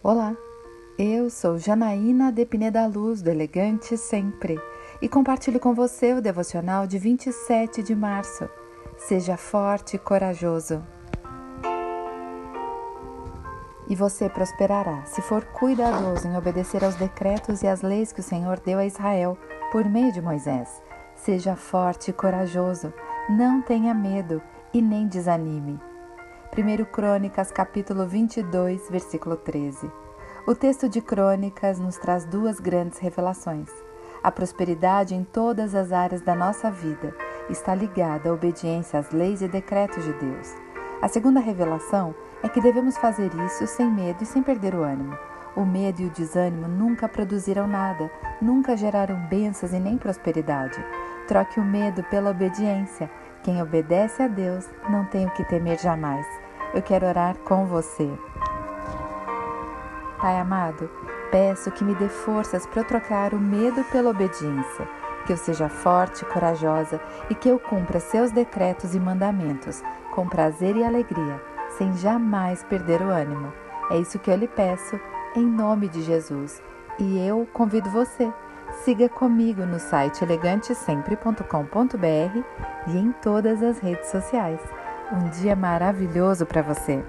Olá, eu sou Janaína de Pineda Luz, do Elegante Sempre, e compartilho com você o devocional de 27 de março. Seja forte e corajoso. E você prosperará se for cuidadoso em obedecer aos decretos e às leis que o Senhor deu a Israel por meio de Moisés. Seja forte e corajoso, não tenha medo e nem desanime. 1 Crônicas, capítulo 22, versículo 13. O texto de Crônicas nos traz duas grandes revelações. A prosperidade em todas as áreas da nossa vida está ligada à obediência às leis e decretos de Deus. A segunda revelação é que devemos fazer isso sem medo e sem perder o ânimo. O medo e o desânimo nunca produziram nada, nunca geraram bênçãos e nem prosperidade. Troque o medo pela obediência. Quem obedece a Deus não tem o que temer jamais. Eu quero orar com você. Pai amado, peço que me dê forças para eu trocar o medo pela obediência, que eu seja forte e corajosa e que eu cumpra seus decretos e mandamentos com prazer e alegria, sem jamais perder o ânimo. É isso que eu lhe peço, em nome de Jesus. E eu convido você. Siga comigo no site elegantesempre.com.br e em todas as redes sociais. Um dia maravilhoso para você!